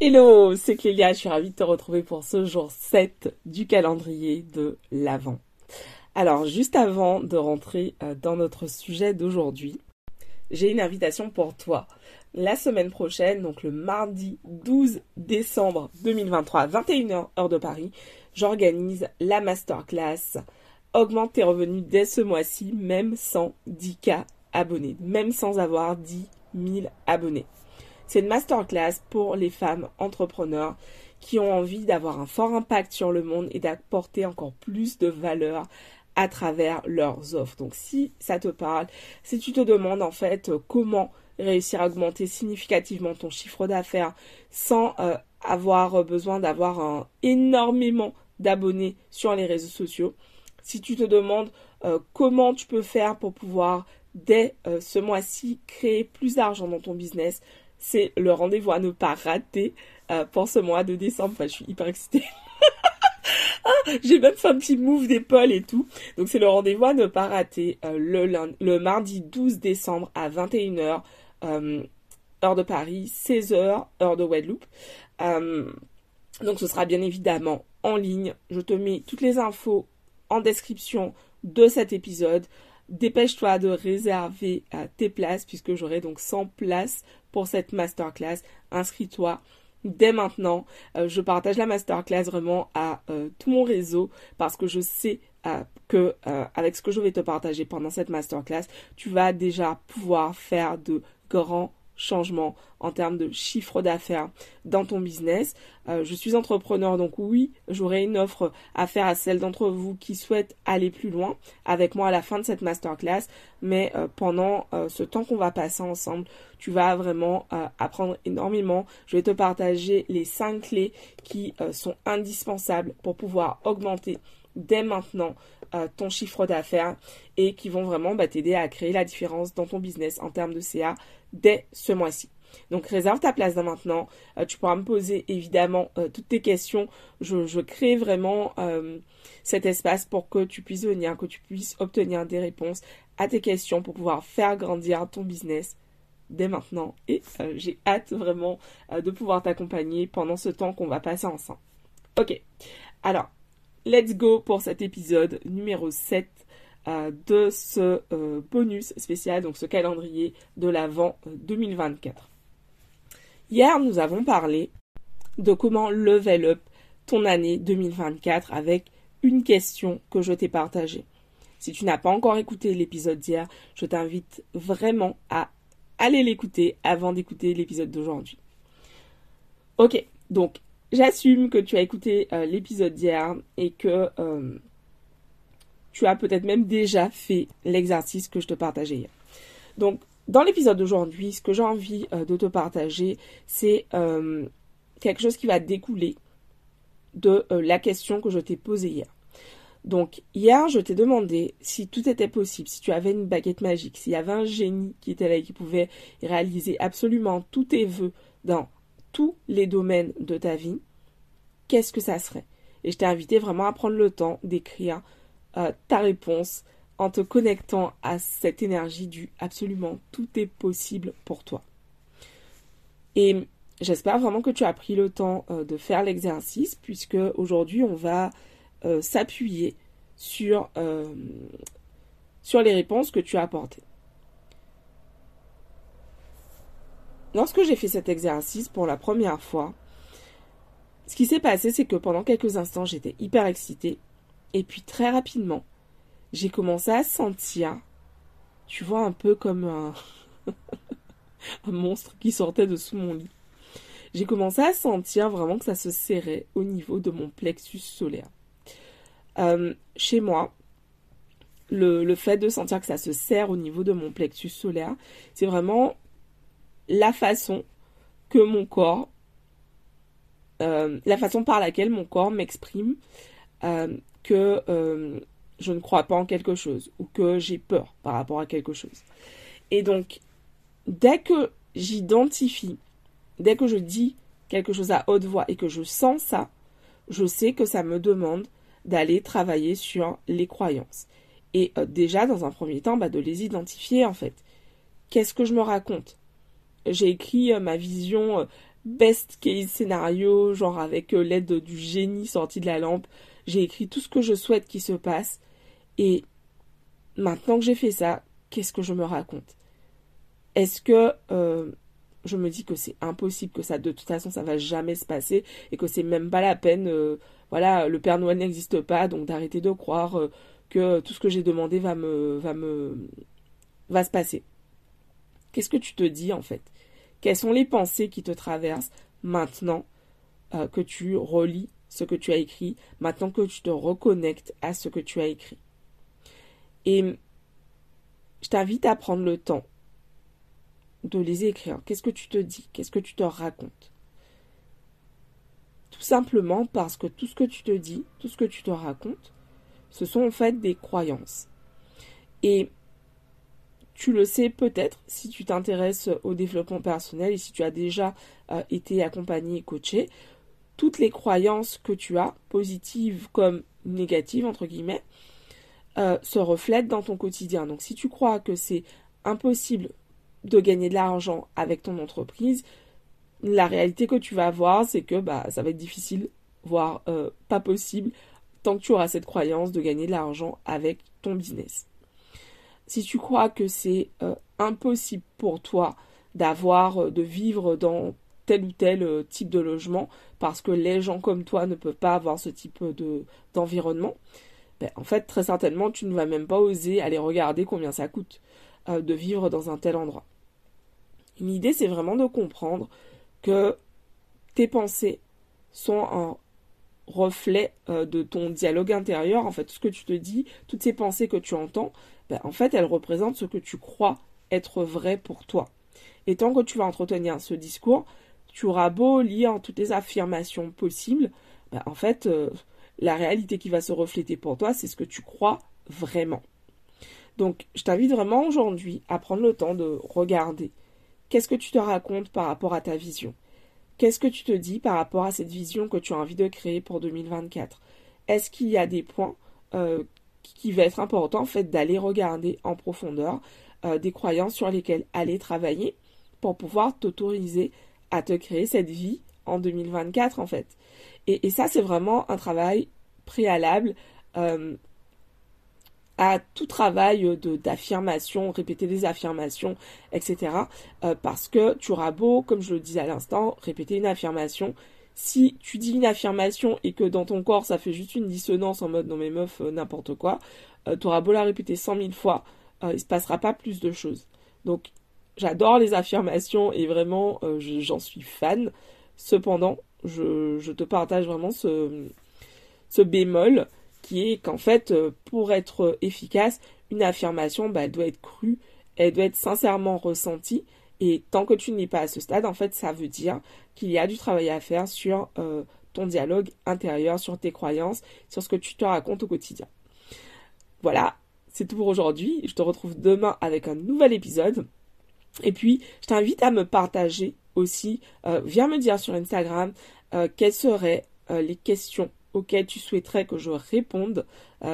Hello, c'est Clélia, je suis ravie de te retrouver pour ce jour 7 du calendrier de l'Avent. Alors, juste avant de rentrer euh, dans notre sujet d'aujourd'hui, j'ai une invitation pour toi. La semaine prochaine, donc le mardi 12 décembre 2023, 21h heure de Paris, j'organise la masterclass Augmente tes revenus dès ce mois-ci, même sans 10K abonnés, même sans avoir 10 000 abonnés. C'est une masterclass pour les femmes entrepreneurs qui ont envie d'avoir un fort impact sur le monde et d'apporter encore plus de valeur à travers leurs offres. Donc si ça te parle, si tu te demandes en fait comment réussir à augmenter significativement ton chiffre d'affaires sans euh, avoir besoin d'avoir énormément d'abonnés sur les réseaux sociaux, si tu te demandes euh, comment tu peux faire pour pouvoir dès euh, ce mois-ci créer plus d'argent dans ton business, c'est le rendez-vous à ne pas rater euh, pour ce mois de décembre. Enfin, je suis hyper excitée. Ah, j'ai même fait un petit move d'épaule et tout. Donc c'est le rendez-vous à ne pas rater euh, le, mardi 12 décembre à 21h, euh, heure de Paris, 16h, heure de Wedloop. donc ce sera bien évidemment en ligne. Je te mets toutes les infos en description de cet épisode. Dépêche-toi de réserver tes places puisque j'aurai donc 100 places pour cette masterclass. Inscris-toi dès maintenant. Euh, je partage la masterclass vraiment à euh, tout mon réseau parce que je sais euh, que avec ce que je vais te partager pendant cette masterclass, tu vas déjà pouvoir faire de grands changement en termes de chiffre d'affaires dans ton business. Euh, je suis entrepreneur, donc oui, j'aurai une offre à faire à celles d'entre vous qui souhaitent aller plus loin avec moi à la fin de cette masterclass. Mais euh, pendant euh, ce temps qu'on va passer ensemble, tu vas vraiment apprendre énormément. Je vais te partager les cinq clés qui sont indispensables pour pouvoir augmenter dès maintenant ton chiffre d'affaires et qui vont vraiment bah, t'aider à créer la différence dans ton business en termes de CA dès ce mois-ci. Donc réserve ta place dès maintenant. Euh, tu pourras me poser évidemment euh, toutes tes questions. Je, crée vraiment euh, cet espace pour que tu puisses venir, que tu puisses obtenir des réponses à tes questions pour pouvoir faire grandir ton business dès maintenant. Et j'ai hâte vraiment de pouvoir t'accompagner pendant ce temps qu'on va passer ensemble. Ok, alors, let's go pour cet épisode numéro 7 euh, de ce euh, bonus spécial, donc ce calendrier de l'Avent 2024. Euh, Hier, nous avons parlé de comment level up ton année 2024 avec une question que je t'ai partagée. Si tu n'as pas encore écouté l'épisode d'hier, je t'invite vraiment à aller l'écouter avant d'écouter l'épisode d'aujourd'hui. Ok, donc j'assume que tu as écouté l'épisode d'hier et que tu as peut-être même déjà fait l'exercice que je te partageais hier. Donc, dans l'épisode d'aujourd'hui, ce que j'ai envie euh, de te partager, c'est euh, quelque chose qui va découler de euh, la question que je t'ai posée hier. Donc, hier, je t'ai demandé si tout était possible, si tu avais une baguette magique, s'il y avait un génie qui était là et qui pouvait réaliser absolument tous tes vœux dans tous les domaines de ta vie, qu'est-ce que ça serait? Et je t'ai invité vraiment à prendre le temps d'écrire euh, ta réponse en te connectant à cette énergie du absolument tout est possible pour toi. Et j'espère vraiment que tu as pris le temps euh, de faire l'exercice puisque aujourd'hui on va euh, s'appuyer sur, sur les réponses que tu as apportées. Lorsque j'ai fait cet exercice pour la première fois, ce qui s'est passé, c'est que pendant quelques instants, j'étais hyper excitée et puis très rapidement, j'ai commencé à sentir, tu vois, un peu comme un, monstre qui sortait de sous mon lit. J'ai commencé à sentir vraiment que ça se serrait au niveau de mon plexus solaire. Euh, chez moi, le, fait de sentir que ça se serre au niveau de mon plexus solaire, c'est vraiment la façon que mon corps, euh, la façon par laquelle mon corps m'exprime que euh, je ne crois pas en quelque chose ou que j'ai peur par rapport à quelque chose. Et donc, dès que j'identifie, dès que je dis quelque chose à haute voix et que je sens ça, je sais que ça me demande d'aller travailler sur les croyances. Et euh, déjà, dans un premier temps, bah, de les identifier en fait. Qu'est-ce que je me raconte? J'ai écrit euh, ma vision best case scénario, genre avec l'aide du génie sorti de la lampe. J'ai écrit tout ce que je souhaite qu'il se passe. Et maintenant que j'ai fait ça, qu'est-ce que je me raconte? Est-ce que euh, je me dis que c'est impossible, que ça de toute façon ça va jamais se passer et que c'est même pas la peine, euh, voilà, le Père Noël n'existe pas, donc d'arrêter de croire euh, que tout ce que j'ai demandé va me, va me, va se passer? Qu'est-ce que tu te dis en fait? Quelles sont les pensées qui te traversent maintenant que tu relis ce que tu as écrit, maintenant que tu te reconnectes à ce que tu as écrit et je t'invite à prendre le temps de les écrire. Qu'est-ce que tu te dis? Qu'est-ce que tu te racontes? Tout simplement parce que tout ce que tu te dis, tout ce que tu te racontes, ce sont en fait des croyances. Et tu le sais peut-être si tu t'intéresses au développement personnel et si tu as déjà euh, été accompagné et coaché, toutes les croyances que tu as, positives comme négatives, entre guillemets, euh, se reflète dans ton quotidien. Donc si tu crois que c'est impossible de gagner de l'argent avec ton entreprise, la réalité que tu vas avoir, c'est que bah, ça va être difficile, voire euh, pas possible, tant que tu auras cette croyance de gagner de l'argent avec ton business. Si tu crois que c'est euh, impossible pour toi d'avoir, de vivre dans tel ou tel type de logement, parce que les gens comme toi ne peuvent pas avoir ce type de, d'environnement, ben, en fait, très certainement, tu ne vas même pas oser aller regarder combien ça coûte euh, de vivre dans un tel endroit. L'idée, c'est vraiment de comprendre que tes pensées sont un reflet euh, de ton dialogue intérieur. En fait, ce que tu te dis, toutes ces pensées que tu entends, ben, en fait, elles représentent ce que tu crois être vrai pour toi. Et tant que tu vas entretenir ce discours, tu auras beau lire toutes les affirmations possibles, ben, en fait, euh, la réalité qui va se refléter pour toi, c'est ce que tu crois vraiment. Donc, je t'invite vraiment aujourd'hui à prendre le temps de regarder qu'est-ce que tu te racontes par rapport à ta vision. Qu'est-ce que tu te dis par rapport à cette vision que tu as envie de créer pour 2024 Est-ce qu'il y a des points euh, qui vont être importants en fait d'aller regarder en profondeur euh, des croyances sur lesquelles aller travailler pour pouvoir t'autoriser à te créer cette vie en 2024 en fait. Et, ça, c'est vraiment un travail préalable euh, à tout travail d'affirmation, répéter des affirmations, etc. Euh, parce que tu auras beau, comme je le disais à l'instant, répéter une affirmation. Si tu dis une affirmation et que dans ton corps ça fait juste une dissonance en mode non mais meuf euh, n'importe quoi, tu auras beau la répéter cent mille fois, il se passera pas plus de choses. Donc j'adore les affirmations et vraiment j'en suis fan. Cependant, je, te partage vraiment ce, bémol qui est qu'en fait, euh, pour être efficace, une affirmation, bah, doit être crue, elle doit être sincèrement ressentie. Et tant que tu n'es pas à ce stade, en fait, ça veut dire qu'il y a du travail à faire sur euh, ton dialogue intérieur, sur tes croyances, sur ce que tu te racontes au quotidien. Voilà, c'est tout pour aujourd'hui. Je te retrouve demain avec un nouvel épisode. Et puis, je t'invite à me partager aussi, euh, viens me dire sur Instagram euh, quelles seraient euh, les questions auxquelles tu souhaiterais que je réponde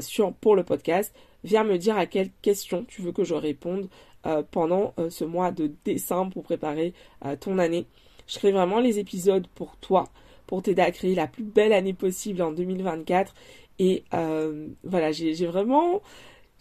sur, pour le podcast. Viens me dire à quelles questions tu veux que je réponde pendant ce mois de décembre pour préparer ton année. Je crée vraiment les épisodes pour toi, pour t'aider à créer la plus belle année possible en 2024. Et voilà, j'ai vraiment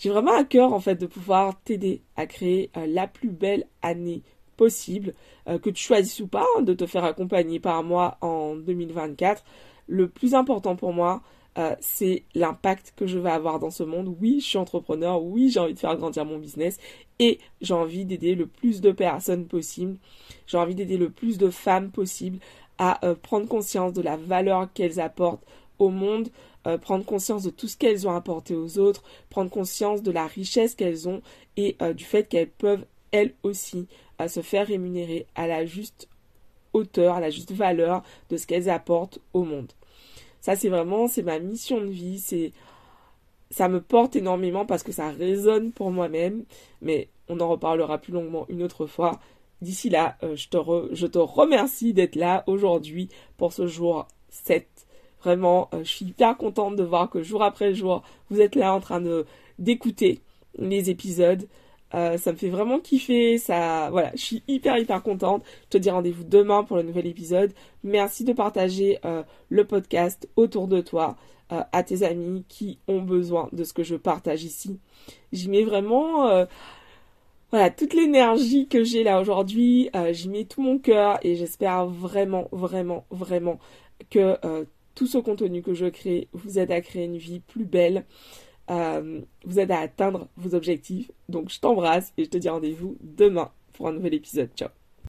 j'ai vraiment à cœur en fait de pouvoir t'aider à créer la plus belle année possible, euh, que tu choisisses ou pas hein, de te faire accompagner par moi en 2024. Le plus important pour moi, euh, c'est l'impact que je vais avoir dans ce monde. Oui, je suis entrepreneur, oui, j'ai envie de faire grandir mon business et j'ai envie d'aider le plus de personnes possible. J'ai envie d'aider le plus de femmes possible à euh, prendre conscience de la valeur qu'elles apportent au monde, prendre conscience de tout ce qu'elles ont apporté aux autres, prendre conscience de la richesse qu'elles ont et du fait qu'elles peuvent elles aussi se faire rémunérer à la juste hauteur, à la juste valeur de ce qu'elles apportent au monde. Ça, c'est vraiment, c'est ma mission de vie, c'est, ça me porte énormément parce que ça résonne pour moi-même, mais on en reparlera plus longuement une autre fois. D'ici là, euh, je, te je te remercie d'être là aujourd'hui pour ce jour 7. Vraiment, euh, je suis hyper contente de voir que jour après jour, vous êtes là en train de d'écouter les épisodes. Euh, ça me fait vraiment kiffer. Ça, voilà, je suis hyper hyper contente. Je te dis rendez-vous demain pour le nouvel épisode. Merci de partager euh, le podcast autour de toi à tes amis qui ont besoin de ce que je partage ici. J'y mets vraiment voilà toute l'énergie que j'ai là aujourd'hui. J'y mets tout mon cœur et j'espère vraiment vraiment vraiment que tout ce contenu que je crée vous aide à créer une vie plus belle, euh, vous aide à atteindre vos objectifs. Donc je t'embrasse et je te dis rendez-vous demain pour un nouvel épisode. Ciao